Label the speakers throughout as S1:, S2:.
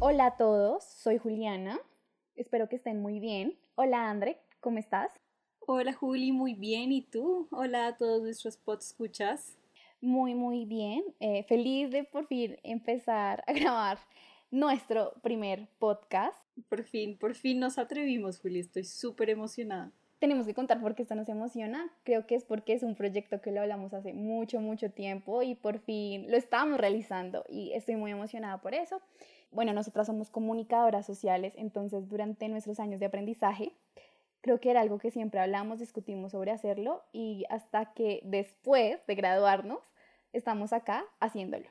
S1: Hola a todos, soy Juliana. Espero que estén muy bien. Hola André, ¿cómo estás?
S2: Hola Juli, muy bien. ¿Y tú? Hola a todos nuestros pods escuchas.
S1: Muy, muy bien. Eh, feliz de por fin empezar a grabar nuestro primer podcast.
S2: Por fin, por fin nos atrevimos, Juli. Estoy súper emocionada.
S1: Tenemos que contar por qué esto nos emociona. Creo que es porque es un proyecto que lo hablamos hace mucho, mucho tiempo y por fin lo estamos realizando y estoy muy emocionada por eso. Bueno, nosotras somos comunicadoras sociales, entonces durante nuestros años de aprendizaje creo que era algo que siempre hablamos, discutimos sobre hacerlo y hasta que después de graduarnos estamos acá haciéndolo.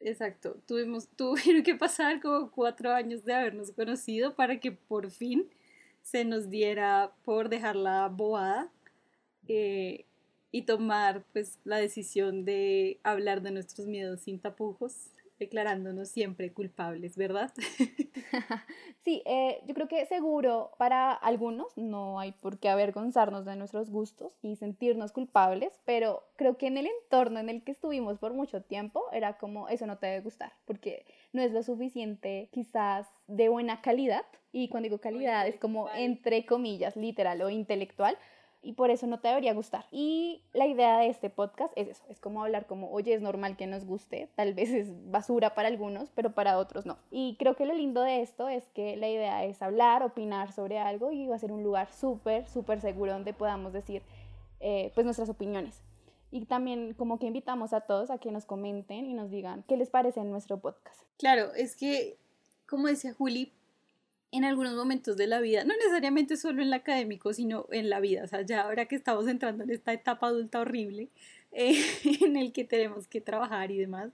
S2: Exacto, tuvimos, tuvieron que pasar como cuatro años de habernos conocido para que por fin se nos diera por dejar la bobada eh, y tomar pues la decisión de hablar de nuestros miedos sin tapujos declarándonos siempre culpables, ¿verdad?
S1: sí, eh, yo creo que seguro para algunos no hay por qué avergonzarnos de nuestros gustos y sentirnos culpables, pero creo que en el entorno en el que estuvimos por mucho tiempo era como eso no te debe gustar, porque no es lo suficiente quizás de buena calidad, y cuando digo calidad es como entre comillas literal o intelectual, y por eso no te debería gustar. Y la idea de este podcast es eso, es como hablar como, oye, es normal que nos guste, tal vez es basura para algunos, pero para otros no. Y creo que lo lindo de esto es que la idea es hablar, opinar sobre algo y va a ser un lugar súper, súper seguro donde podamos decir eh, pues nuestras opiniones. Y también como que invitamos a todos a que nos comenten y nos digan qué les parece en nuestro podcast.
S2: Claro, es que, como decía Juli, en algunos momentos de la vida, no necesariamente solo en el académico, sino en la vida, o sea, ya ahora que estamos entrando en esta etapa adulta horrible, eh, en el que tenemos que trabajar y demás,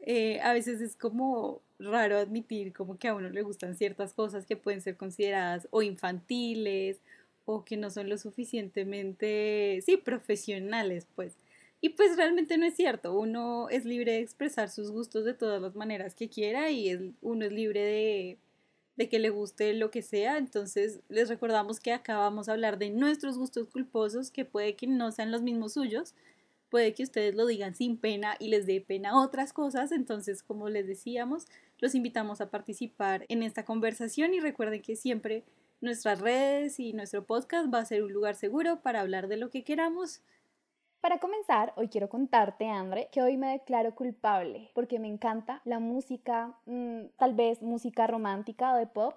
S2: eh, a veces es como raro admitir como que a uno le gustan ciertas cosas que pueden ser consideradas o infantiles o que no son lo suficientemente, sí, profesionales, pues. Y pues realmente no es cierto, uno es libre de expresar sus gustos de todas las maneras que quiera y es, uno es libre de de que le guste lo que sea. Entonces les recordamos que acá vamos a hablar de nuestros gustos culposos, que puede que no sean los mismos suyos, puede que ustedes lo digan sin pena y les dé pena otras cosas. Entonces, como les decíamos, los invitamos a participar en esta conversación y recuerden que siempre nuestras redes y nuestro podcast va a ser un lugar seguro para hablar de lo que queramos
S1: para comenzar, hoy quiero contarte, Andre, que hoy me declaro culpable porque me encanta la música, mm, tal vez música romántica o de pop,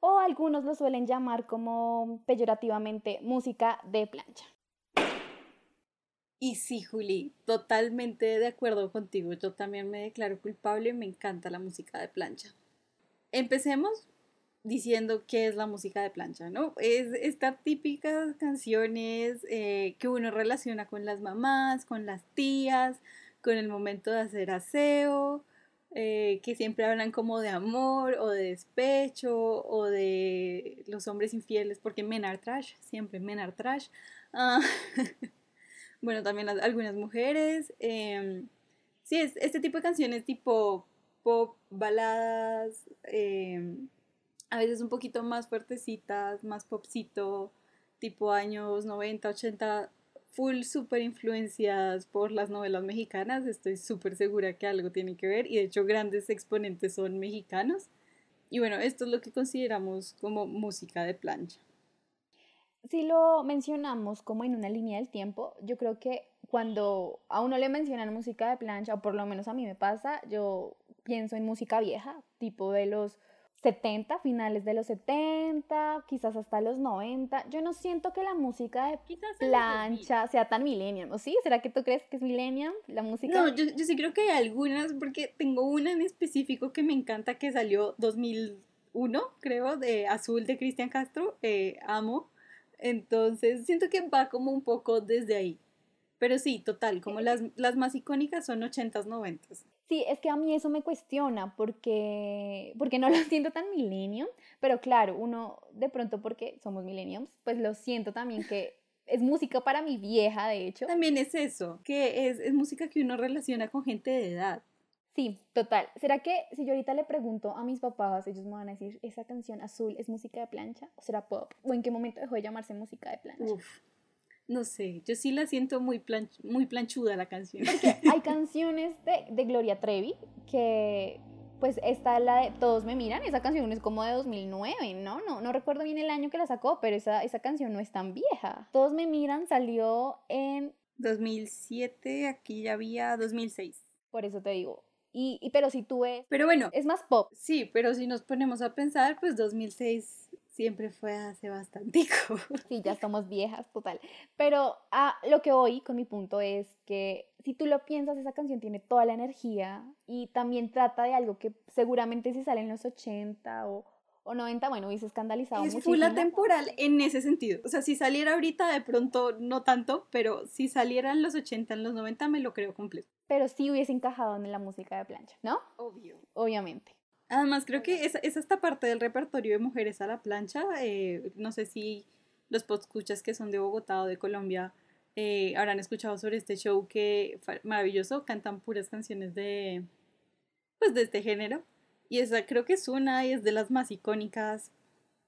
S1: o algunos lo suelen llamar como peyorativamente música de plancha.
S2: Y sí, Juli, totalmente de acuerdo contigo. Yo también me declaro culpable, me encanta la música de plancha. Empecemos diciendo qué es la música de plancha, ¿no? Es estas típicas canciones eh, que uno relaciona con las mamás, con las tías, con el momento de hacer aseo, eh, que siempre hablan como de amor o de despecho o de los hombres infieles, porque men are trash, siempre men are trash. Ah, bueno, también algunas mujeres. Em, sí, es este tipo de canciones tipo pop, baladas. A veces un poquito más fuertecitas, más popcito, tipo años 90, 80, full súper influenciadas por las novelas mexicanas. Estoy súper segura que algo tiene que ver y de hecho grandes exponentes son mexicanos. Y bueno, esto es lo que consideramos como música de plancha.
S1: Si lo mencionamos como en una línea del tiempo, yo creo que cuando a uno le mencionan música de plancha, o por lo menos a mí me pasa, yo pienso en música vieja, tipo de los 70, finales de los 70, quizás hasta los 90. Yo no siento que la música de plancha sea tan millennium, ¿o sí? ¿Será que tú crees que es millennium la música?
S2: No, yo, yo sí creo que hay algunas, porque tengo una en específico que me encanta que salió 2001, creo, de Azul de Cristian Castro, eh, amo. Entonces siento que va como un poco desde ahí. Pero sí, total, como las, las más icónicas son 80s, 90s.
S1: Sí, es que a mí eso me cuestiona porque, porque no lo siento tan millennium, pero claro, uno de pronto porque somos millenniums, pues lo siento también que es música para mi vieja, de hecho.
S2: También es eso, que es, es música que uno relaciona con gente de edad.
S1: Sí, total. ¿Será que si yo ahorita le pregunto a mis papás, ellos me van a decir, esa canción azul es música de plancha o será pop? ¿O en qué momento dejó de llamarse música de plancha? Uf.
S2: No sé, yo sí la siento muy, muy planchuda la canción.
S1: Porque hay canciones de, de Gloria Trevi que pues está la de Todos me miran, esa canción es como de 2009, ¿no? No, no recuerdo bien el año que la sacó, pero esa, esa canción no es tan vieja. Todos me miran salió en...
S2: 2007, aquí ya había 2006.
S1: Por eso te digo. Y, y pero si tú ves...
S2: Pero bueno.
S1: Es más pop.
S2: Sí, pero si nos ponemos a pensar, pues 2006 siempre fue hace bastante.
S1: Sí, ya somos viejas, total. Pero a lo que voy con mi punto es que si tú lo piensas, esa canción tiene toda la energía y también trata de algo que seguramente si sale en los 80 o, o 90, bueno, hubiese escandalizado
S2: es full temporal en ese sentido. O sea, si saliera ahorita, de pronto no tanto, pero si saliera en los 80, en los 90, me lo creo completo.
S1: Pero sí hubiese encajado en la música de plancha, ¿no?
S2: Obvio.
S1: Obviamente.
S2: Además, creo que es, es esta parte del repertorio de mujeres a la plancha. Eh, no sé si los escuchas que son de Bogotá o de Colombia eh, habrán escuchado sobre este show que maravilloso, cantan puras canciones de, pues, de este género. Y esa creo que es una y es de las más icónicas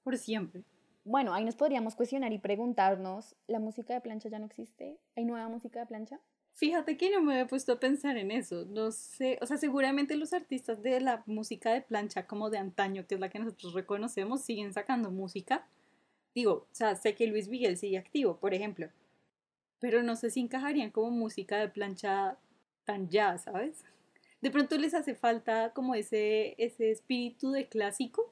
S2: por siempre.
S1: Bueno, ahí nos podríamos cuestionar y preguntarnos, ¿la música de plancha ya no existe? ¿Hay nueva música de plancha?
S2: Fíjate que no me he puesto a pensar en eso. No sé, o sea, seguramente los artistas de la música de plancha como de antaño, que es la que nosotros reconocemos, siguen sacando música. Digo, o sea, sé que Luis Miguel sigue activo, por ejemplo. Pero no sé si encajarían como música de plancha tan ya, ¿sabes? De pronto les hace falta como ese, ese espíritu de clásico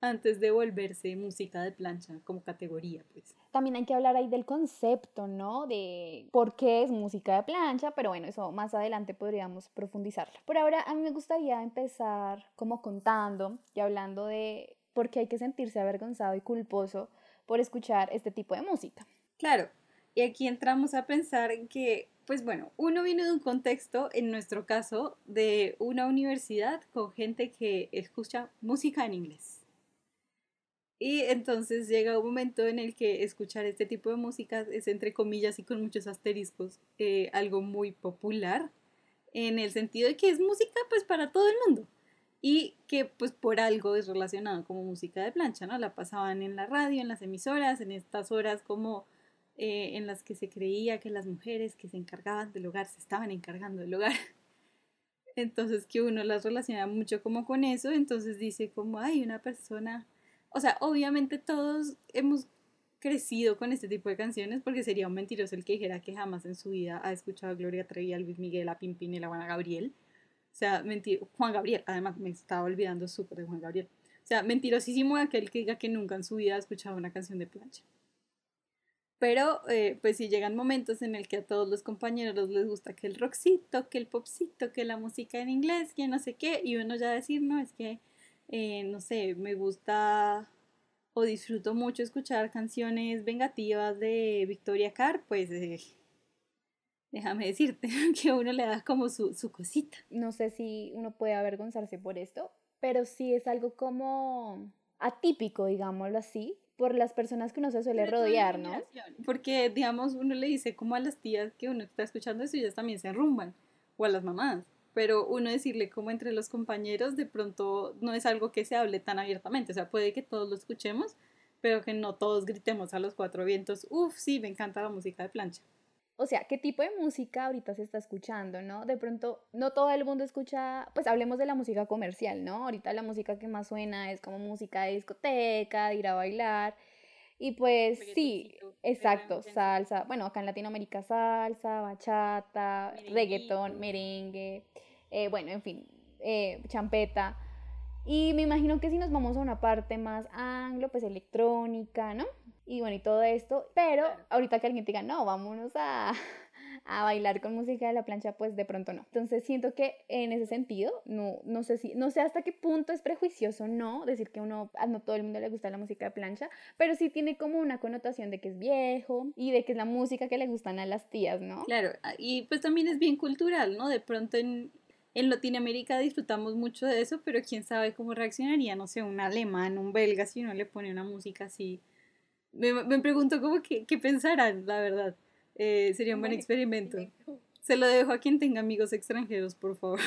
S2: antes de volverse música de plancha como categoría, pues.
S1: También hay que hablar ahí del concepto, ¿no? De por qué es música de plancha, pero bueno, eso más adelante podríamos profundizarlo. Por ahora, a mí me gustaría empezar como contando y hablando de por qué hay que sentirse avergonzado y culposo por escuchar este tipo de música.
S2: Claro, y aquí entramos a pensar que, pues bueno, uno viene de un contexto, en nuestro caso, de una universidad con gente que escucha música en inglés. Y entonces llega un momento en el que escuchar este tipo de música es, entre comillas y con muchos asteriscos, eh, algo muy popular, en el sentido de que es música pues para todo el mundo y que pues por algo es relacionado como música de plancha, ¿no? La pasaban en la radio, en las emisoras, en estas horas como eh, en las que se creía que las mujeres que se encargaban del hogar se estaban encargando del hogar. Entonces que uno las relaciona mucho como con eso, entonces dice como hay una persona o sea, obviamente todos hemos crecido con este tipo de canciones porque sería un mentiroso el que dijera que jamás en su vida ha escuchado Gloria Trevi, a Luis Miguel, a y a Juan Gabriel. O sea, mentir, Juan Gabriel, además me estaba olvidando súper de Juan Gabriel. O sea, mentirosísimo aquel que diga que nunca en su vida ha escuchado una canción de plancha. Pero, eh, pues sí llegan momentos en el que a todos los compañeros les gusta que el rockcito, que el popcito, que la música en inglés, que no sé qué, y uno ya decir, no, es que eh, no sé, me gusta o disfruto mucho escuchar canciones vengativas de Victoria Carr, pues eh, déjame decirte que uno le da como su, su cosita.
S1: No sé si uno puede avergonzarse por esto, pero sí es algo como atípico, digámoslo así, por las personas que uno se suele rodear, ¿no?
S2: Porque, digamos, uno le dice como a las tías que uno está escuchando eso y ellas también se arrumban, o a las mamás pero uno decirle como entre los compañeros de pronto no es algo que se hable tan abiertamente, o sea, puede que todos lo escuchemos, pero que no todos gritemos a los cuatro vientos, uff, sí, me encanta la música de plancha.
S1: O sea, ¿qué tipo de música ahorita se está escuchando, no? De pronto, no todo el mundo escucha, pues hablemos de la música comercial, ¿no? Ahorita la música que más suena es como música de discoteca, de ir a bailar. Y pues sí, exacto, salsa, bueno, acá en Latinoamérica salsa, bachata, reggaetón, merengue. Eh, bueno, en fin, eh, champeta. Y me imagino que si nos vamos a una parte más anglo, pues electrónica, ¿no? Y bueno, y todo esto. Pero ahorita que alguien diga, no, vámonos a, a bailar con música de la plancha, pues de pronto no. Entonces siento que en ese sentido, no, no sé si, no sé hasta qué punto es prejuicioso, no, decir que uno, a no todo el mundo le gusta la música de plancha, pero sí tiene como una connotación de que es viejo y de que es la música que le gustan a las tías, ¿no?
S2: Claro, y pues también es bien cultural, ¿no? De pronto en, en Latinoamérica disfrutamos mucho de eso, pero quién sabe cómo reaccionaría, no sé, un alemán, un belga, si uno le pone una música así. Me, me pregunto cómo que, qué pensarán, la verdad. Eh, sería un buen experimento. Se lo dejo a quien tenga amigos extranjeros, por favor.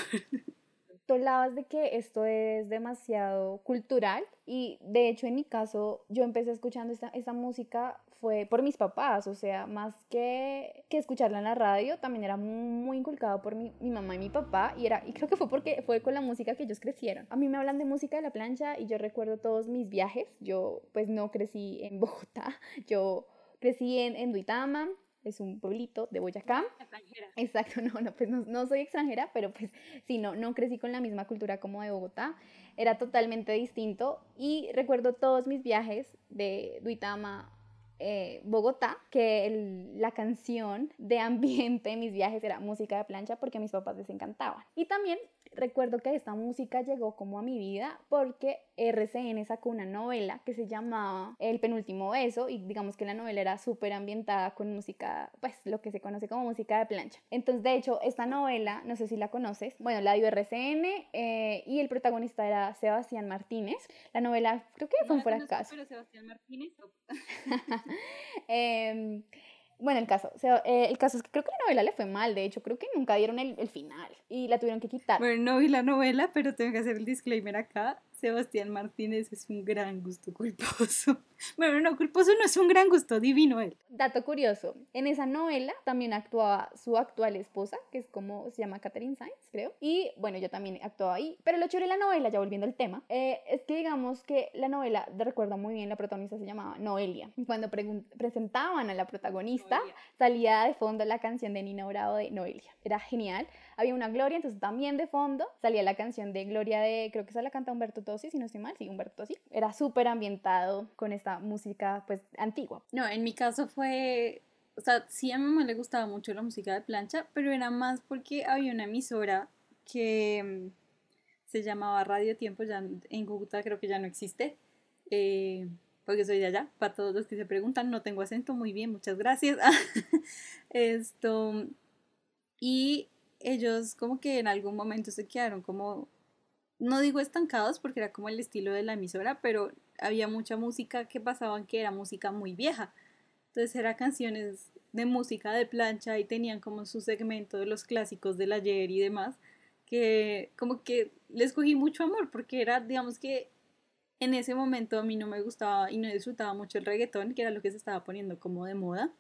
S1: Tú hablabas de que esto es demasiado cultural y de hecho en mi caso yo empecé escuchando esta, esta música fue por mis papás, o sea, más que, que escucharla en la radio, también era muy, inculcado por mi, mi, mamá y mi papá, y, era, y creo que fue porque fue con la música que ellos crecieron. A mí me hablan de música de la plancha y yo recuerdo todos mis viajes, yo pues no crecí en Bogotá, yo crecí en, en Duitama, es un pueblito de Boyacá.
S2: Extranjera.
S1: Exacto, no, no, pues no, no, soy extranjera, pero pues sí, no, no crecí con la misma cultura como de Bogotá. Era totalmente distinto y recuerdo todos mis viajes de Duitama eh, Bogotá, que la canción de ambiente de mis viajes era música de plancha porque a mis papás les encantaban. Y también recuerdo que esta música llegó como a mi vida porque RCN sacó una novela que se llamaba El penúltimo beso y digamos que la novela era súper ambientada con música, pues lo que se conoce como música de plancha. Entonces, de hecho, esta novela, no sé si la conoces, bueno, la dio RCN eh, y el protagonista era Sebastián Martínez. La novela creo que fue un fracaso.
S2: Pero Sebastián Martínez.
S1: eh, bueno, el caso, o sea, eh, el caso es que creo que la novela le fue mal, de hecho, creo que nunca dieron el, el final y la tuvieron que quitar.
S2: Bueno, no vi la novela, pero tengo que hacer el disclaimer acá. Sebastián Martínez es un gran gusto culposo. Bueno, no, culposo no es un gran gusto, divino él.
S1: Dato curioso, en esa novela también actuaba su actual esposa, que es como se llama Catherine Sainz, creo. Y bueno, yo también actuaba ahí. Pero lo chévere de la novela, ya volviendo al tema, eh, es que digamos que la novela, de recuerdo muy bien, la protagonista se llamaba Noelia. Y cuando presentaban a la protagonista, salía de fondo la canción de Nina Bravo de Noelia. Era genial había una Gloria, entonces también de fondo salía la canción de Gloria de, creo que esa la canta Humberto Tosi, si no estoy mal, sí, Humberto Tosi. Era súper ambientado con esta música pues antigua.
S2: No, en mi caso fue, o sea, sí a mi mamá le gustaba mucho la música de plancha, pero era más porque había una emisora que mm, se llamaba Radio Tiempo, ya en Cúcuta creo que ya no existe. Eh, porque soy de allá, para todos los que se preguntan, no tengo acento, muy bien, muchas gracias. Esto, y ellos como que en algún momento se quedaron como, no digo estancados porque era como el estilo de la emisora, pero había mucha música que pasaban que era música muy vieja. Entonces eran canciones de música de plancha y tenían como su segmento de los clásicos del ayer y demás, que como que les cogí mucho amor porque era, digamos que en ese momento a mí no me gustaba y no disfrutaba mucho el reggaetón, que era lo que se estaba poniendo como de moda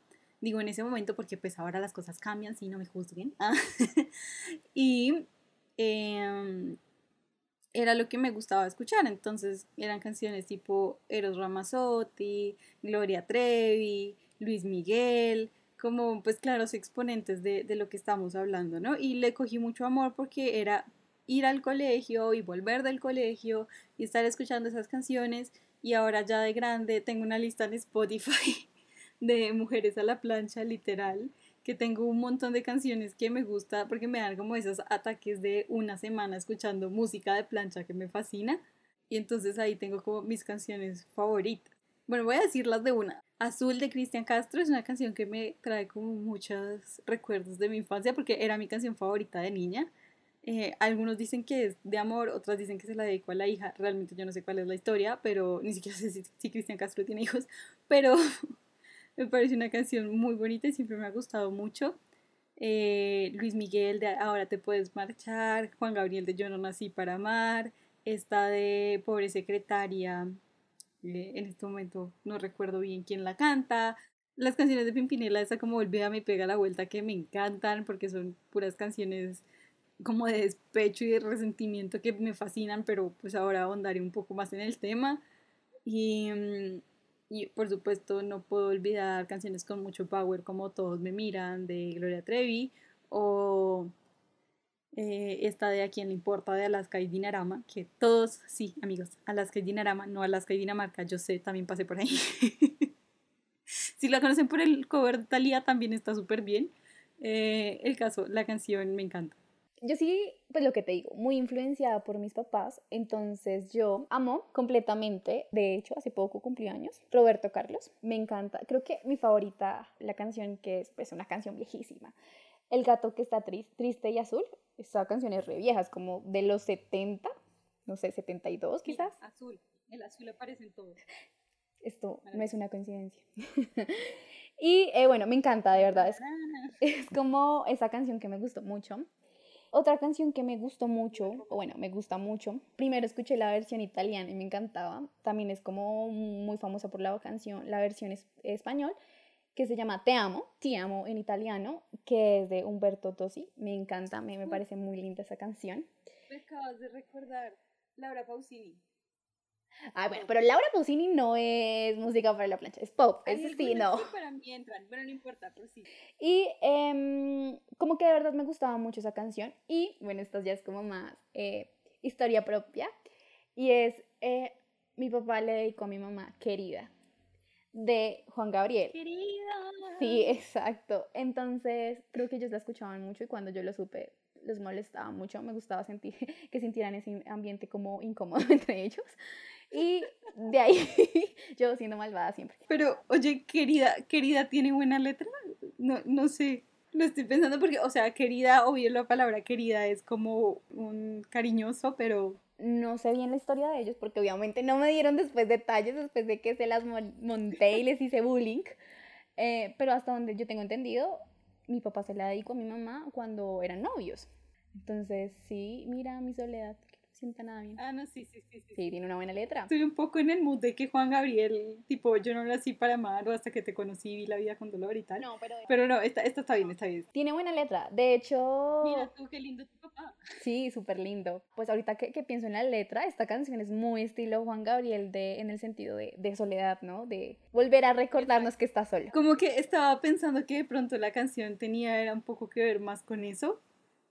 S2: digo en ese momento porque pues ahora las cosas cambian, si no me juzguen. Ah, y em, era lo que me gustaba escuchar, entonces eran canciones tipo Eros Ramazzotti, Gloria Trevi, Luis Miguel, como pues claros exponentes de, de lo que estamos hablando, ¿no? Y le cogí mucho amor porque era ir al colegio y volver del colegio y estar escuchando esas canciones y ahora ya de grande tengo una lista en Spotify de Mujeres a la plancha, literal, que tengo un montón de canciones que me gusta porque me dan como esos ataques de una semana escuchando música de plancha que me fascina. Y entonces ahí tengo como mis canciones favoritas. Bueno, voy a decirlas de una. Azul de Cristian Castro es una canción que me trae como muchos recuerdos de mi infancia porque era mi canción favorita de niña. Eh, algunos dicen que es de amor, otras dicen que se la dedicó a la hija. Realmente yo no sé cuál es la historia, pero ni siquiera sé si, si Cristian Castro tiene hijos. Pero me parece una canción muy bonita y siempre me ha gustado mucho. Eh, Luis Miguel de Ahora te puedes marchar, Juan Gabriel de Yo no nací para amar, esta de Pobre Secretaria, eh, en este momento no recuerdo bien quién la canta. Las canciones de Pimpinela, esa como Olvida me pega la vuelta que me encantan porque son puras canciones como de despecho y de resentimiento que me fascinan, pero pues ahora ahondaré un poco más en el tema. Y mm, y por supuesto no puedo olvidar canciones con mucho power como Todos me miran de Gloria Trevi o eh, esta de A quien le importa de Alaska y Dinarama, que todos, sí amigos, Alaska y Dinarama, no Alaska y Dinamarca, yo sé, también pasé por ahí. si la conocen por el cover de Thalía también está súper bien. Eh, el caso, la canción me encanta
S1: yo sí, pues lo que te digo, muy influenciada por mis papás, entonces yo amo completamente, de hecho, hace poco cumplí años, Roberto Carlos, me encanta, creo que mi favorita, la canción que es pues una canción viejísima, El gato que está triste y azul, esa canción es re vieja, es como de los 70, no sé, 72 quizás.
S2: azul, el azul aparece en todo.
S1: Esto no es una coincidencia. y eh, bueno, me encanta, de verdad, es, es como esa canción que me gustó mucho. Otra canción que me gustó mucho, o bueno, me gusta mucho, primero escuché la versión italiana y me encantaba, también es como muy famosa por la canción, la versión es, español, que se llama Te amo, Ti amo en italiano, que es de Humberto Tosi, me encanta, me, me parece muy linda esa canción.
S2: Me acabas de recordar Laura Pausini.
S1: Ah, bueno, pero Laura Pausini no es música para la plancha, es pop, es sí, no.
S2: para mí entran, pero no importa, pero sí.
S1: Y em, como que de verdad me gustaba mucho esa canción. Y bueno, esto ya es como más eh, historia propia. Y es, eh, mi papá le dedicó a mi mamá, querida, de Juan Gabriel.
S2: Querida.
S1: Sí, exacto. Entonces, creo que ellos la escuchaban mucho y cuando yo lo supe, les molestaba mucho. Me gustaba sentir que sintieran ese ambiente como incómodo entre ellos. Y de ahí yo siendo malvada siempre.
S2: Pero, oye, querida, querida, ¿tiene buena letra? No, no sé. Lo estoy pensando porque, o sea, querida, obvio la palabra querida es como un cariñoso, pero...
S1: No sé bien la historia de ellos porque obviamente no me dieron después detalles después de que se las monté y les hice bullying. Eh, pero hasta donde yo tengo entendido, mi papá se la dedicó a mi mamá cuando eran novios. Entonces, sí, mira mi soledad, sienta nada bien.
S2: Ah, no, sí, sí, sí,
S1: sí. Sí, tiene una buena letra.
S2: Estoy un poco en el mood de que Juan Gabriel, tipo, yo no nací para amar o hasta que te conocí vi la vida con dolor y tal.
S1: No, pero...
S2: Pero no, esta, esta está bien, está bien.
S1: Tiene buena letra. De hecho...
S2: Mira tú, qué lindo tu papá.
S1: Sí, súper lindo. Pues ahorita que, que, pienso en la letra, esta canción es muy estilo Juan Gabriel de, en el sentido de, de soledad, ¿no? De volver a recordarnos que está solo.
S2: Como que estaba pensando que de pronto la canción tenía era un poco que ver más con eso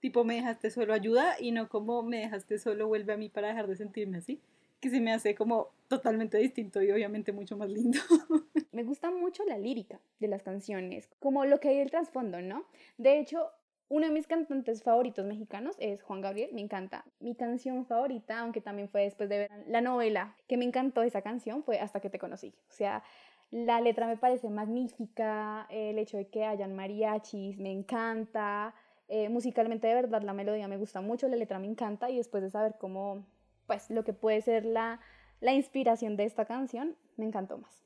S2: tipo me dejaste solo ayuda y no como me dejaste solo vuelve a mí para dejar de sentirme así, que se me hace como totalmente distinto y obviamente mucho más lindo.
S1: me gusta mucho la lírica de las canciones, como lo que hay el trasfondo, ¿no? De hecho, uno de mis cantantes favoritos mexicanos es Juan Gabriel, me encanta. Mi canción favorita, aunque también fue después de ver la novela, que me encantó esa canción, fue Hasta que te conocí. O sea, la letra me parece magnífica, el hecho de que hayan mariachis me encanta, eh, musicalmente de verdad la melodía me gusta mucho, la letra me encanta y después de saber cómo, pues lo que puede ser la, la inspiración de esta canción, me encantó más.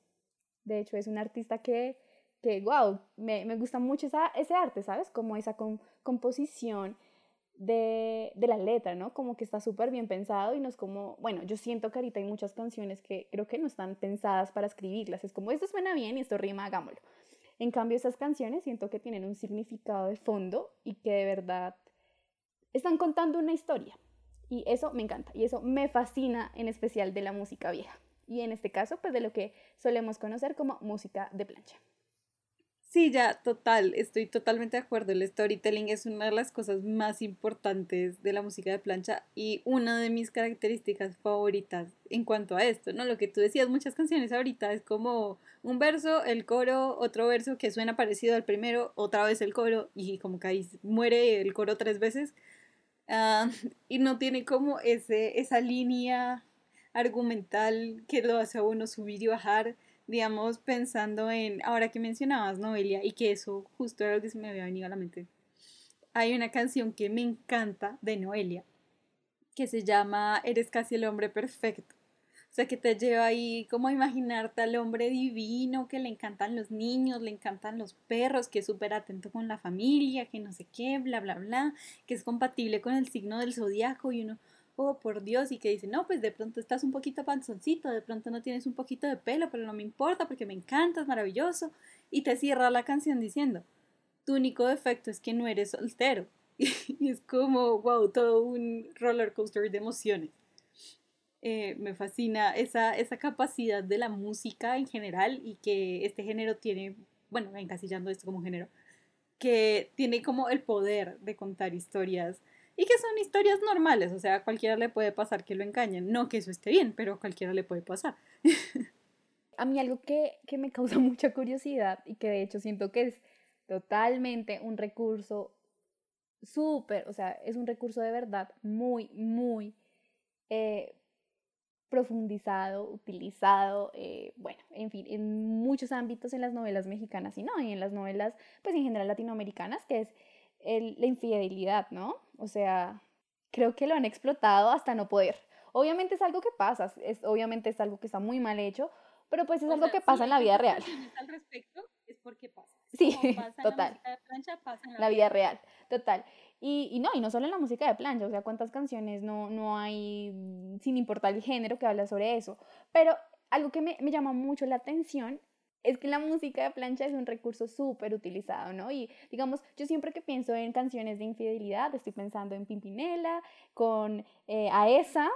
S1: De hecho es un artista que, que wow, me, me gusta mucho esa, ese arte, ¿sabes? Como esa composición de, de, la letra, ¿no? Como que está súper bien pensado y no es como, bueno, yo siento que ahorita hay muchas canciones que creo que no están pensadas para escribirlas, es como, esto suena bien y esto rima, hagámoslo. En cambio, esas canciones siento que tienen un significado de fondo y que de verdad están contando una historia. Y eso me encanta y eso me fascina en especial de la música vieja. Y en este caso, pues de lo que solemos conocer como música de plancha.
S2: Sí, ya, total, estoy totalmente de acuerdo. El storytelling es una de las cosas más importantes de la música de plancha y una de mis características favoritas en cuanto a esto, ¿no? Lo que tú decías, muchas canciones ahorita es como un verso, el coro, otro verso que suena parecido al primero, otra vez el coro y como que ahí muere el coro tres veces ah, y no tiene como ese, esa línea argumental que lo hace a uno subir y bajar digamos, pensando en, ahora que mencionabas Noelia, y que eso justo era lo que se me había venido a la mente, hay una canción que me encanta de Noelia, que se llama Eres casi el hombre perfecto. O sea, que te lleva ahí como a imaginarte al hombre divino, que le encantan los niños, le encantan los perros, que es súper atento con la familia, que no sé qué, bla, bla, bla, que es compatible con el signo del zodiaco y uno, oh, por Dios, y que dice, no, pues de pronto estás un poquito panzoncito, de pronto no tienes un poquito de pelo, pero no me importa porque me encanta, es maravilloso. Y te cierra la canción diciendo, tu único defecto es que no eres soltero. y es como, wow, todo un roller coaster de emociones. Eh, me fascina esa, esa capacidad de la música en general y que este género tiene, bueno, encasillando esto como género, que tiene como el poder de contar historias y que son historias normales, o sea, a cualquiera le puede pasar que lo engañen. No que eso esté bien, pero a cualquiera le puede pasar.
S1: a mí algo que, que me causa mucha curiosidad y que de hecho siento que es totalmente un recurso súper, o sea, es un recurso de verdad muy, muy eh, profundizado, utilizado, eh, bueno, en fin, en muchos ámbitos en las novelas mexicanas y no, y en las novelas, pues en general latinoamericanas, que es la infidelidad, ¿no? O sea, creo que lo han explotado hasta no poder. Obviamente es algo que pasa, es, obviamente es algo que está muy mal hecho, pero pues es algo que pasa en la vida real.
S2: Al respecto es porque pasa.
S1: Sí, total.
S2: La, plancha, pasa en
S1: la, vida real, total. Y, y, no, y no solo en la música de plancha, o sea, cuántas canciones no, no hay, sin importar el género, que habla sobre eso. Pero algo que me, me llama mucho la atención es que la música de plancha es un recurso súper utilizado, ¿no? Y digamos, yo siempre que pienso en canciones de infidelidad, estoy pensando en Pimpinela, con eh, Aesa,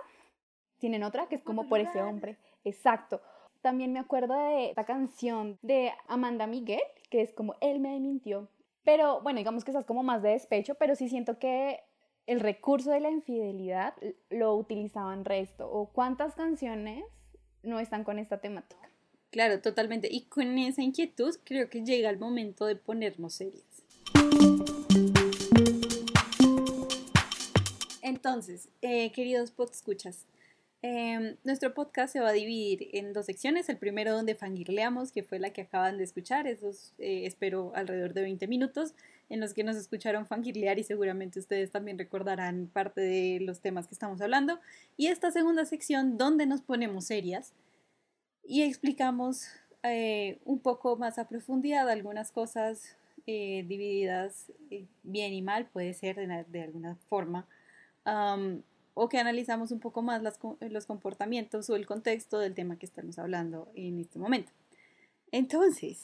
S1: tienen otra que es como por ese hombre, exacto. También me acuerdo de esta canción de Amanda Miguel, que es como Él me mintió. Pero bueno, digamos que esa es como más de despecho, pero sí siento que el recurso de la infidelidad lo utilizaban resto. ¿O cuántas canciones no están con esta temática?
S2: Claro, totalmente. Y con esa inquietud creo que llega el momento de ponernos serias. Entonces, eh, queridos escuchas Em, nuestro podcast se va a dividir en dos secciones. El primero donde fangirleamos, que fue la que acaban de escuchar. Esos eh, espero alrededor de 20 minutos en los que nos escucharon fangirlear y seguramente ustedes también recordarán parte de los temas que estamos hablando. Y esta segunda sección donde nos ponemos serias y explicamos eh, un poco más a profundidad algunas cosas eh, divididas bien y mal, puede ser de, alguna forma o que analizamos un poco más los comportamientos o el contexto del tema que estamos hablando en este momento. Entonces,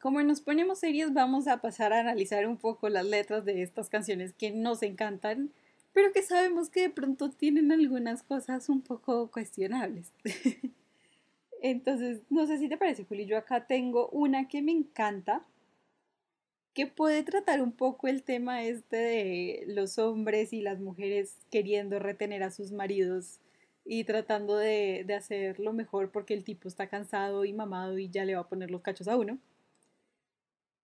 S2: como nos ponemos serios, vamos a pasar a analizar un poco las letras de estas canciones que nos encantan, pero que sabemos que de pronto tienen algunas cosas un poco cuestionables. Entonces, no sé si te parece, Juli, yo acá tengo una que me encanta, que puede tratar un poco el tema este de los hombres y las mujeres queriendo retener a sus maridos y tratando de, de hacer lo mejor porque el tipo está cansado y mamado y ya le va a poner los cachos a uno,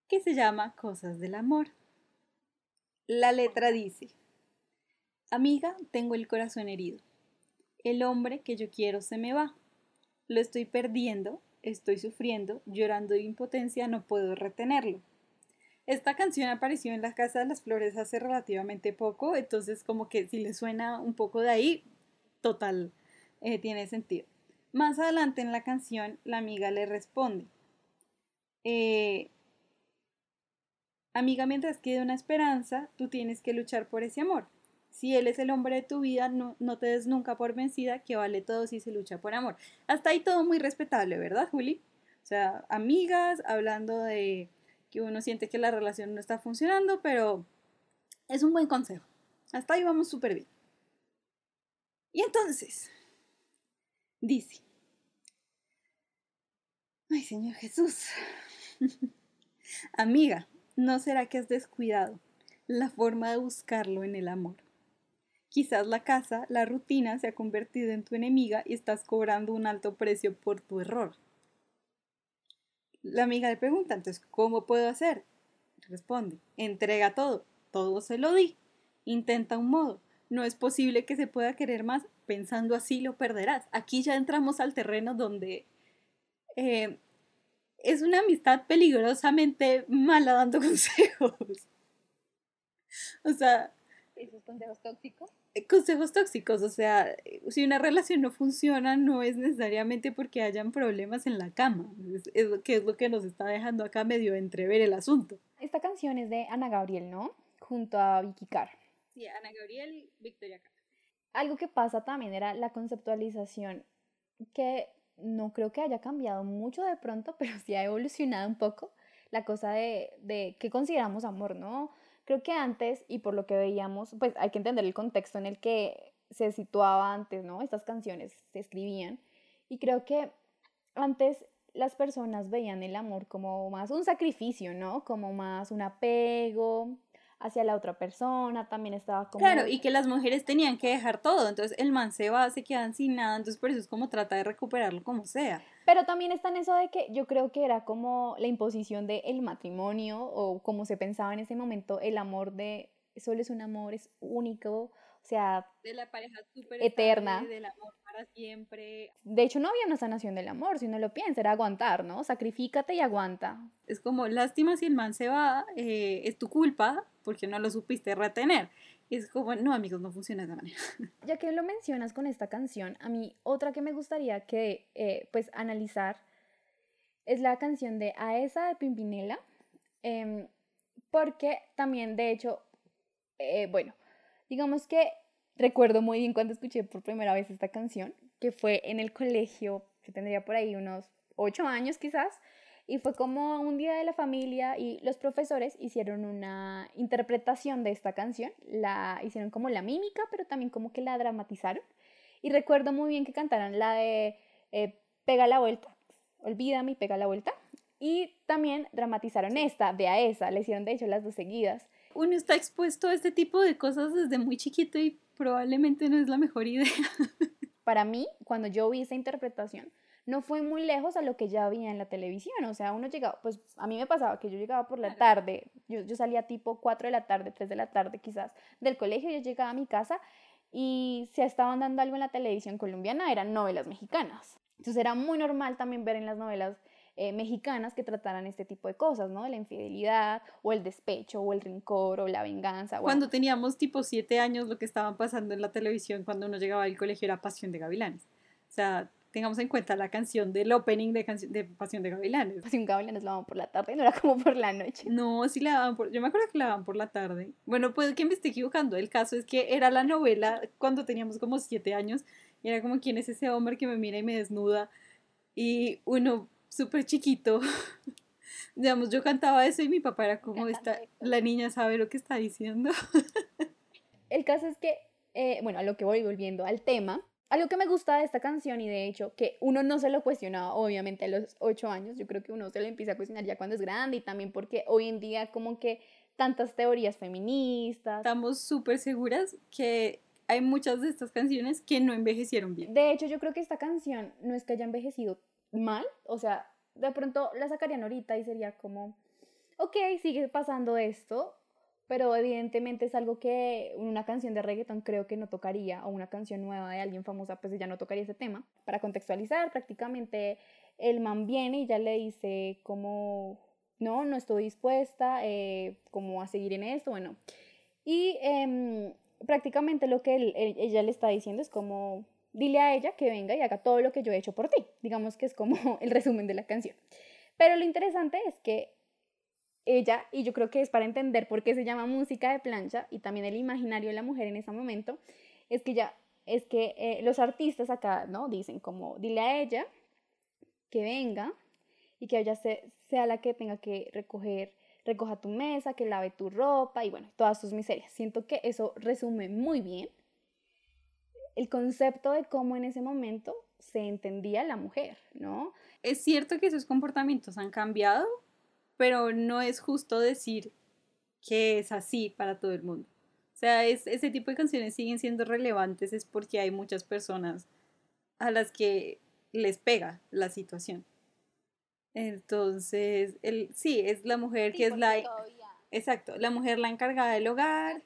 S2: que se llama Cosas del Amor. La letra dice, Amiga, tengo el corazón herido. El hombre que yo quiero se me va. Lo estoy perdiendo, estoy sufriendo, llorando de impotencia, no puedo retenerlo. Esta canción apareció en la Casa de las Flores hace relativamente poco, entonces como que si le suena un poco de ahí, total, eh, tiene sentido. Más adelante en la canción, la amiga le responde, eh, amiga, mientras quede una esperanza, tú tienes que luchar por ese amor. Si él es el hombre de tu vida, no, no te des nunca por vencida, que vale todo si se lucha por amor. Hasta ahí todo muy respetable, ¿verdad, Juli? O sea, amigas hablando de que uno siente que la relación no está funcionando, pero es un buen consejo. Hasta ahí vamos súper bien. Y entonces, dice, ay Señor Jesús, amiga, ¿no será que has descuidado la forma de buscarlo en el amor? Quizás la casa, la rutina se ha convertido en tu enemiga y estás cobrando un alto precio por tu error. La amiga le pregunta, entonces, ¿cómo puedo hacer? Responde, entrega todo, todo se lo di, intenta un modo, no es posible que se pueda querer más, pensando así lo perderás. Aquí ya entramos al terreno donde eh, es una amistad peligrosamente mala dando consejos. o sea...
S1: ¿Esos consejos tóxicos?
S2: Eh, consejos tóxicos, o sea, si una relación no funciona no es necesariamente porque hayan problemas en la cama, es, que es lo que nos está dejando acá medio entrever el asunto.
S1: Esta canción es de Ana Gabriel, ¿no? Junto a Vicky Carr.
S2: Sí, Ana Gabriel y Victoria Carr.
S1: Algo que pasa también era la conceptualización, que no creo que haya cambiado mucho de pronto, pero sí ha evolucionado un poco la cosa de, de qué consideramos amor, ¿no? Creo que antes, y por lo que veíamos, pues hay que entender el contexto en el que se situaba antes, ¿no? Estas canciones se escribían. Y creo que antes las personas veían el amor como más un sacrificio, ¿no? Como más un apego, hacia la otra persona, también estaba como...
S2: Claro, y que las mujeres tenían que dejar todo, entonces el man se va, se quedan sin nada, entonces por eso es como trata de recuperarlo como sea.
S1: Pero también está en eso de que yo creo que era como la imposición del el matrimonio o como se pensaba en ese momento, el amor de solo es un amor, es único, o sea,
S2: de la pareja super
S1: eterna,
S2: del amor para siempre.
S1: De hecho, no había una sanación del amor, si uno lo piensa, era aguantar, ¿no? Sacrifícate y aguanta.
S2: Es como, lástima si el man se va, eh, es tu culpa, porque no lo supiste retener. Es como, no, amigos, no funciona de esa manera.
S1: Ya que lo mencionas con esta canción, a mí otra que me gustaría que, eh, pues, analizar es la canción de A esa de Pimpinela, em, porque también, de hecho, eh, bueno, digamos que recuerdo muy bien cuando escuché por primera vez esta canción, que fue en el colegio, que tendría por ahí unos ocho años quizás, y fue como un día de la familia y los profesores hicieron una interpretación de esta canción, la hicieron como la mímica, pero también como que la dramatizaron. Y recuerdo muy bien que cantaron la de eh, Pega la vuelta, olvídame y pega la vuelta. Y también dramatizaron esta, de a esa, le hicieron de hecho las dos seguidas.
S2: Uno está expuesto a este tipo de cosas desde muy chiquito y probablemente no es la mejor idea.
S1: Para mí, cuando yo vi esa interpretación, no fue muy lejos a lo que ya había en la televisión. O sea, uno llegaba, pues a mí me pasaba que yo llegaba por la tarde, yo, yo salía tipo 4 de la tarde, 3 de la tarde quizás del colegio, yo llegaba a mi casa y si estaban dando algo en la televisión colombiana eran novelas mexicanas. Entonces era muy normal también ver en las novelas eh, mexicanas que trataran este tipo de cosas, ¿no? La infidelidad o el despecho o el rencor o la venganza.
S2: Cuando teníamos tipo siete años lo que estaban pasando en la televisión cuando uno llegaba al colegio era Pasión de Gavilanes. O sea, tengamos en cuenta la canción del opening de, de Pasión de Gavilanes.
S1: Pasión de Gavilanes la daban por la tarde, no era como por la noche.
S2: No, sí la daban por, yo me acuerdo que la daban por la tarde. Bueno, puede que me esté equivocando, el caso es que era la novela cuando teníamos como siete años y era como, ¿quién es ese hombre que me mira y me desnuda? Y uno súper chiquito, digamos, yo cantaba eso y mi papá era como, esta, la niña sabe lo que está diciendo.
S1: El caso es que, eh, bueno, a lo que voy volviendo al tema, algo que me gusta de esta canción y de hecho que uno no se lo cuestionaba obviamente a los ocho años, yo creo que uno se lo empieza a cuestionar ya cuando es grande y también porque hoy en día como que tantas teorías feministas.
S2: Estamos súper seguras que hay muchas de estas canciones que no envejecieron bien.
S1: De hecho, yo creo que esta canción no es que haya envejecido mal, o sea, de pronto la sacarían ahorita y sería como, ok, sigue pasando esto, pero evidentemente es algo que una canción de reggaeton creo que no tocaría, o una canción nueva de alguien famosa, pues ya no tocaría ese tema. Para contextualizar, prácticamente el man viene y ya le dice como, no, no estoy dispuesta, eh, como a seguir en esto, bueno. Y eh, prácticamente lo que ella le está diciendo es como, dile a ella que venga y haga todo lo que yo he hecho por ti. Digamos que es como el resumen de la canción. Pero lo interesante es que ella, y yo creo que es para entender por qué se llama música de plancha y también el imaginario de la mujer en ese momento, es que ya, es que eh, los artistas acá, ¿no? Dicen como, dile a ella que venga y que ella sea la que tenga que recoger recoja tu mesa, que lave tu ropa y bueno, todas tus miserias. Siento que eso resume muy bien el concepto de cómo en ese momento se entendía la mujer, ¿no?
S2: Es cierto que esos comportamientos han cambiado, pero no es justo decir que es así para todo el mundo. O sea, es, ese tipo de canciones siguen siendo relevantes es porque hay muchas personas a las que les pega la situación. Entonces, el, sí, es la mujer que es la... Exacto, la mujer la encargada del hogar.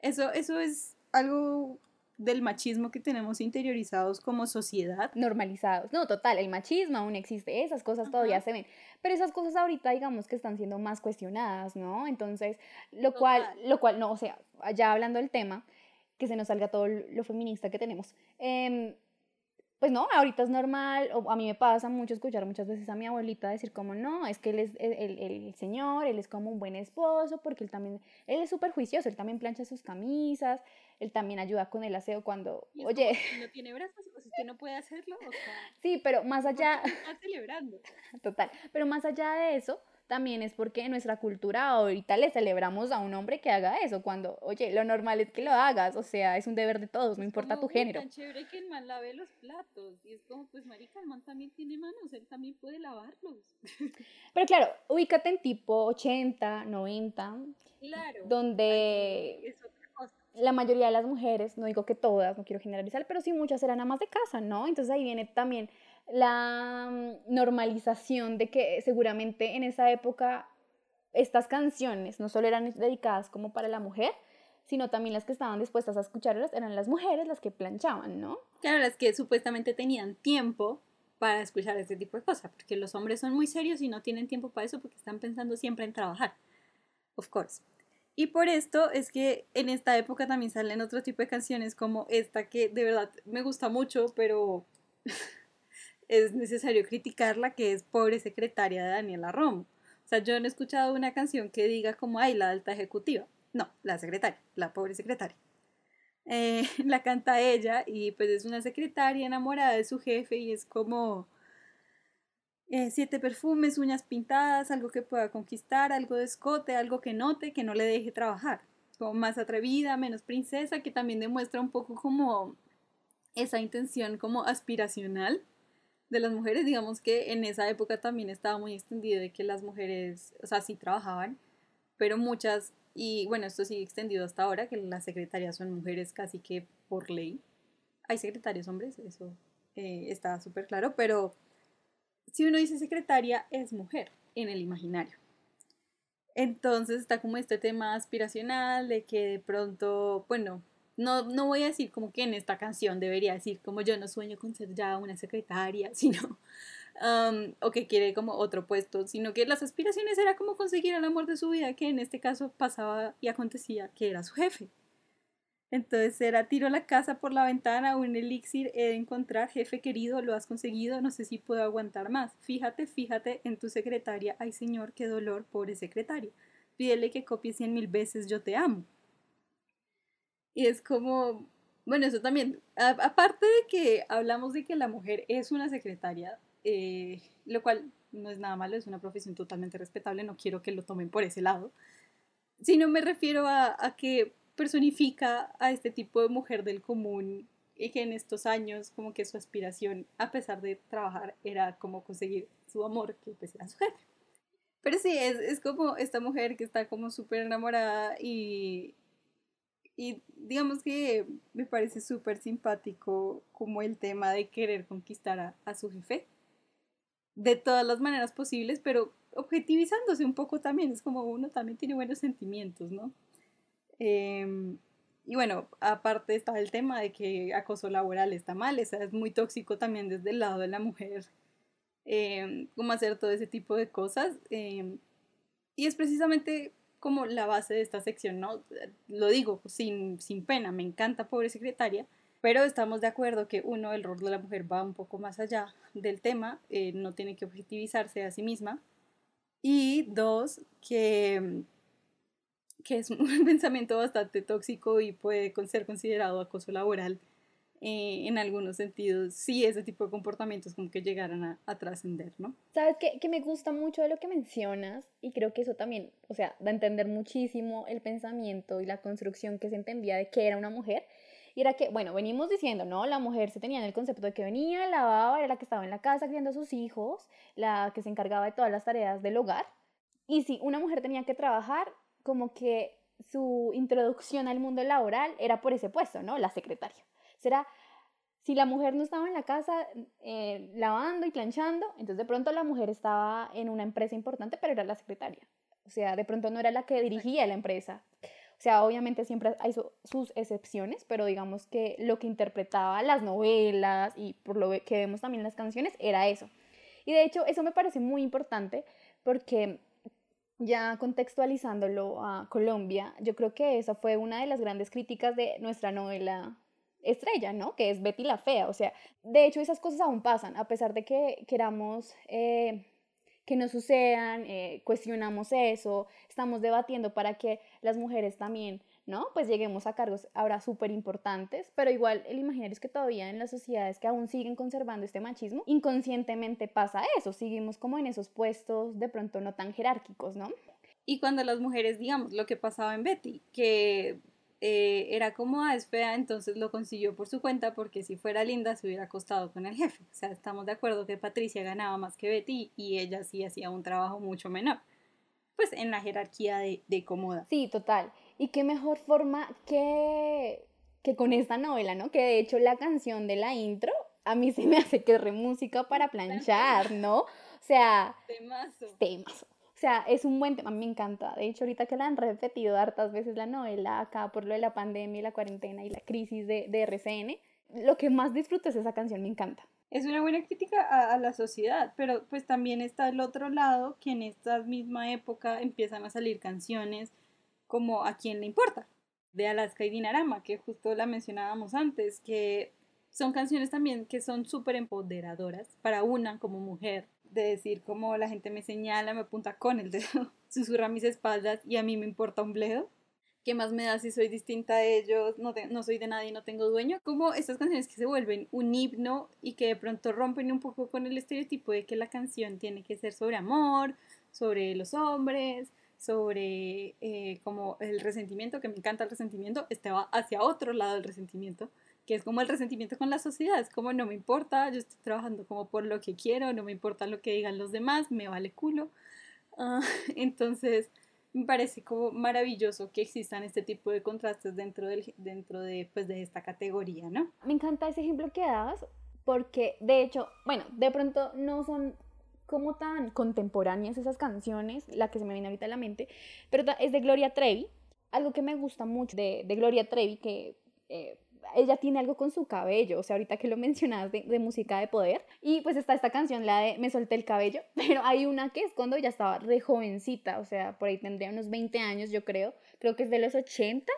S2: Eso, eso es algo del machismo que tenemos interiorizados como sociedad.
S1: Normalizados. No, total, el machismo aún existe, esas cosas todavía se ven. Pero esas cosas ahorita digamos que están siendo más cuestionadas, ¿no? Entonces, lo cual, lo cual, no, o sea, ya hablando del tema, que se nos salga todo lo feminista que tenemos. Eh, pues no, ahorita es normal, o a mí me pasa mucho escuchar muchas veces a mi abuelita decir como, no, es que él es el, el, señor, él es como un buen esposo, porque él también, él es súper juicioso, él también plancha sus camisas, él también ayuda con el aseo cuando, oye...
S2: no tiene brazos, si usted no puede hacerlo, o sea,
S1: Sí, pero más allá...
S2: Está celebrando.
S1: Total, pero más allá de eso, también es porque en nuestra cultura ahorita le celebramos a un hombre que haga eso, cuando, oye, lo normal es que lo hagas, o sea, es un deber de todos, no importa tu género.
S2: Es tan chévere que el man lave los platos, y es como, pues marica, el man también tiene manos, él también puede lavarlos.
S1: Pero claro, ubícate en tipo 80, 90, claro, donde... Es. La mayoría de las mujeres, no digo que todas, no quiero generalizar, pero sí muchas eran amas de casa, ¿no? Entonces ahí viene también la mm, normalización de que seguramente en esa época estas canciones no solo eran dedicadas como para la mujer, sino también las que estaban dispuestas a escucharlas eran las mujeres las que planchaban, ¿no?
S2: Claro, las que supuestamente tenían tiempo para escuchar este tipo de cosas, porque los hombres son muy serios y no tienen tiempo para eso porque están pensando siempre en trabajar, of course. Y por esto es que en esta época también salen otro tipo de canciones como esta que de verdad me gusta mucho, pero es necesario criticarla, que es Pobre Secretaria de Daniela Romo. O sea, yo no he escuchado una canción que diga como, ay, la alta ejecutiva. no, la secretaria, la pobre secretaria. Eh, la canta ella y pues es una secretaria enamorada de su jefe y es como eh, siete perfumes, uñas pintadas, algo que pueda conquistar, algo de escote, algo que note, que no le deje trabajar. Como más atrevida, menos princesa, que también demuestra un poco como esa intención como aspiracional de las mujeres. Digamos que en esa época también estaba muy extendido de que las mujeres, o sea, sí trabajaban, pero muchas y bueno, esto sigue extendido hasta ahora, que las secretarias son mujeres casi que por ley. Hay secretarios hombres, eso eh, está súper claro, pero si uno dice secretaria, es mujer en el imaginario. Entonces está como este tema aspiracional de que de pronto, bueno, no, no voy a decir como que en esta canción debería decir como yo no sueño con ser ya una secretaria, sino o que quiere como otro puesto, sino que las aspiraciones era como conseguir el amor de su vida, que en este caso pasaba y acontecía que era su jefe. Entonces era tiro la casa por la ventana, un elixir he de encontrar, jefe querido, lo has conseguido, no sé si puedo aguantar más. Fíjate, fíjate en tu secretaria, ay señor, qué dolor, pobre secretaria. Pídele que copie cien mil veces, yo te amo. Y es como, bueno, eso también, aparte de que hablamos de que la mujer es una secretaria, eh, lo cual no es nada malo, es una profesión totalmente respetable, no quiero que lo tomen por ese lado, sino me refiero a, que personifica a este tipo de mujer del común y que en estos años como que su aspiración, a pesar de trabajar, era como conseguir su amor, que pues era su jefe. Pero sí, es, es como esta mujer que está como súper enamorada y, y digamos que me parece súper simpático como el tema de querer conquistar a, su jefe de todas las maneras posibles, pero objetivizándose un poco también, es como uno también tiene buenos sentimientos, ¿no? Em, y bueno, aparte está el tema de que acoso laboral está mal, es muy tóxico también desde el lado de la mujer, eh, cómo hacer todo ese tipo de cosas. Em, y es precisamente como la base de esta sección, ¿no? Lo digo sin, sin pena, me encanta Pobre Secretaria, pero estamos de acuerdo que uno, el rol de la mujer va un poco más allá del tema, eh, no tiene que objetivizarse a sí misma. Y dos, que, que es un pensamiento bastante tóxico y puede ser considerado acoso laboral en algunos sentidos, si ese tipo de comportamientos como que llegaran a, a trascender, ¿no?
S1: Sabes que, que me gusta mucho de lo que mencionas y creo que eso también, o sea, da entender muchísimo el pensamiento y la construcción que se entendía de que era una mujer y era que, bueno, venimos diciendo, ¿no? La mujer se tenía en el concepto de que venía, lavaba, era la que estaba en la casa criando a sus hijos, la que se encargaba de todas las tareas del hogar. Y si una mujer tenía que trabajar, como que su introducción al mundo laboral era por ese puesto, ¿no? La secretaria. Será, si la mujer no estaba en la casa eh, lavando y planchando, entonces de pronto la mujer estaba en una empresa importante, pero era la secretaria. O sea, de pronto no era la que dirigía la empresa. O sea, obviamente siempre hay sus excepciones, pero digamos que lo que interpretaba las novelas y por lo que vemos también las canciones era eso. Y de hecho, eso me parece muy importante porque ya contextualizándolo a Colombia, yo creo que esa fue una de las grandes críticas de nuestra novela estrella, ¿no? Que es Betty la Fea. O sea, de hecho esas cosas aún pasan, a pesar de que queramos eh, que no sucedan, eh, cuestionamos eso, estamos debatiendo para que las mujeres también, ¿no? Pues lleguemos a cargos ahora súper importantes, pero igual el imaginario es que todavía en las sociedades que aún siguen conservando este machismo, inconscientemente pasa eso, seguimos como en esos puestos de pronto no tan jerárquicos, ¿no?
S2: Y cuando las mujeres, digamos, lo que pasaba en Betty, que eh, era como, ah, es fea, entonces lo consiguió por su cuenta, porque si fuera linda se hubiera acostado con el jefe. O sea, estamos de acuerdo que Patricia ganaba más que Betty y ella sí hacía un trabajo mucho menor. Pues en la jerarquía de, de cómoda.
S1: Sí, total. Y qué mejor forma que, que con esta novela, ¿no? Que de hecho la canción de la intro a mí se me hace que es música para planchar, ¿no? O sea,
S2: temazo.
S1: Temazo. Sea, es un buen tema, me encanta. De hecho, ahorita que la han repetido hartas veces la novela, acá por lo de la pandemia y la cuarentena y la crisis de, de RCN, lo que más disfruto es esa canción, me encanta.
S2: Es una buena crítica a, a, la sociedad, pero pues también está el otro lado, que en esta misma época empiezan a salir canciones como A quién le importa, de Alaska y Dinarama, que justo la mencionábamos antes, que son canciones también que son súper empoderadoras para una como mujer, de decir como la gente me señala, me apunta con el dedo, susurra mis espaldas y a mí me importa un bledo. ¿qué más me da si soy distinta a ellos? No, no soy de nadie, no tengo dueño. Como estas canciones que se vuelven un himno y que de pronto rompen un poco con el estereotipo de que la canción tiene que ser sobre amor, sobre los hombres, sobre eh, como el resentimiento, que me encanta el resentimiento, este va hacia otro lado del resentimiento, que es como el resentimiento con la sociedad, es como no me importa, yo estoy trabajando como por lo que quiero, no me importa lo que digan los demás, me vale culo. Ah, entonces, me parece como maravilloso que existan este tipo de contrastes dentro, del, dentro de, pues, de esta categoría, ¿no?
S1: Me encanta ese ejemplo que das, porque de hecho, bueno, de pronto no son como tan contemporáneas esas canciones, la que se me viene ahorita a la mente, pero es de Gloria Trevi. Algo que me gusta mucho de, de Gloria Trevi, que eh, ella tiene algo con su cabello, o sea, ahorita que lo mencionas de, de, música de poder, y pues está esta canción, la de Me solté el cabello, pero hay una que es cuando ella estaba re jovencita, o sea, por ahí tendría unos 20 años, yo creo, creo que es de los 80,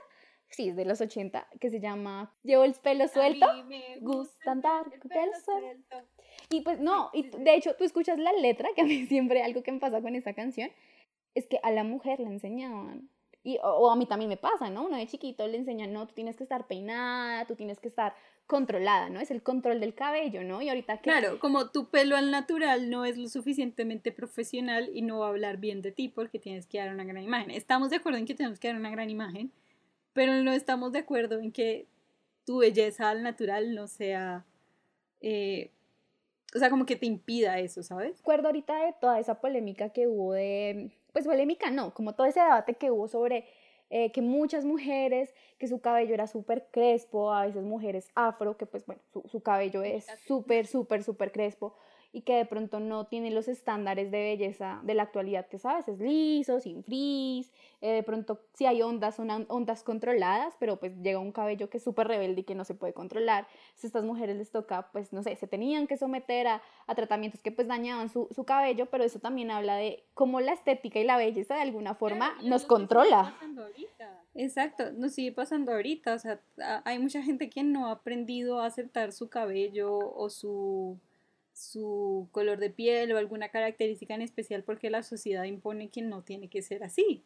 S1: sí, es de los 80, que se llama Llevo el pelo suelto, me gusta andar con pelo suelto. Y pues no, y de hecho tú escuchas la letra, que a mí siempre algo que me pasa con esta canción, es que a la mujer le enseñaban, y, o, a mí también me pasa, ¿no? Uno de chiquito le enseñan, no, tú tienes que estar peinada, tú tienes que estar controlada, ¿no? Es el control del cabello, ¿no? Y ahorita
S2: que... Claro, como tu pelo al natural no es lo suficientemente profesional y no va a hablar bien de ti porque tienes que dar una gran imagen. Estamos de acuerdo en que tenemos que dar una gran imagen, pero no estamos de acuerdo en que tu belleza al natural no sea eh, o sea, como que te impida eso, ¿sabes?
S1: Recuerdo ahorita de toda esa polémica que hubo de, pues polémica no, como todo ese debate que hubo sobre eh, que muchas mujeres, que su cabello era súper crespo, a veces mujeres afro, que pues bueno, su, su cabello es súper, súper, súper crespo, y que de pronto no tiene los estándares de belleza de la actualidad, que sabes, es liso, sin frizz, eh, de pronto sí hay ondas, son ondas controladas, pero pues llega un cabello que es súper rebelde y que no se puede controlar. Si a estas mujeres les toca, pues no sé, se tenían que someter a, a tratamientos que pues dañaban su, su, cabello, pero eso también habla de cómo la estética y la belleza de alguna forma nos controla.
S2: Exacto, nos sigue pasando ahorita, o sea, hay mucha gente que no ha aprendido a aceptar su cabello o su su color de piel o alguna característica en especial porque la sociedad impone que no tiene que ser así.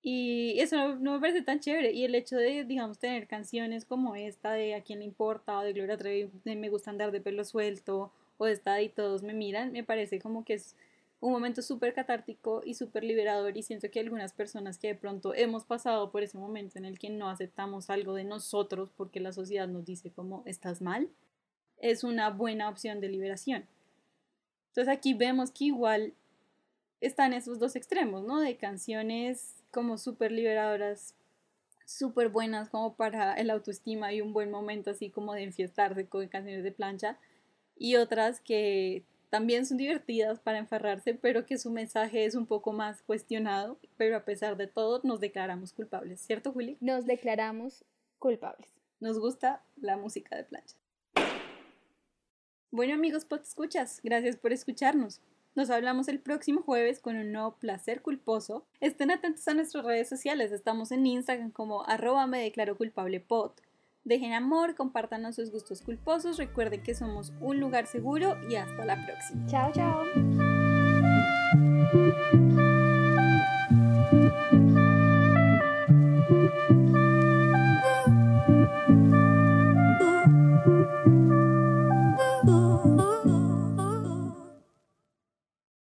S2: Y eso no, me parece tan chévere. Y el hecho de, digamos, tener canciones como esta de A quién le importa o de Gloria Trevi Me gusta andar de pelo suelto o esta Y todos me miran, me parece como que es un momento súper catártico y súper liberador y siento que algunas personas que de pronto hemos pasado por ese momento en el que no aceptamos algo de nosotros porque la sociedad nos dice como estás mal, es una buena opción de liberación. Entonces aquí vemos que igual están esos dos extremos, ¿no? De canciones como súper liberadoras, súper buenas como para el autoestima y un buen momento así como de enfiestarse con canciones de plancha y otras que también son divertidas para enferrarse, pero que su mensaje es un poco más cuestionado, pero a pesar de todo nos declaramos culpables, ¿cierto Juli?
S1: Nos declaramos culpables.
S2: Nos gusta la música de plancha. Bueno amigos, pues escuchas, gracias por escucharnos. Nos hablamos el próximo jueves con un nuevo placer culposo. Estén atentos a nuestras redes sociales, estamos en Instagram como arroba me declaro culpable pod. Dejen amor, compártanos sus gustos culposos, recuerden que somos un lugar seguro y hasta la próxima.
S1: Chao, chao.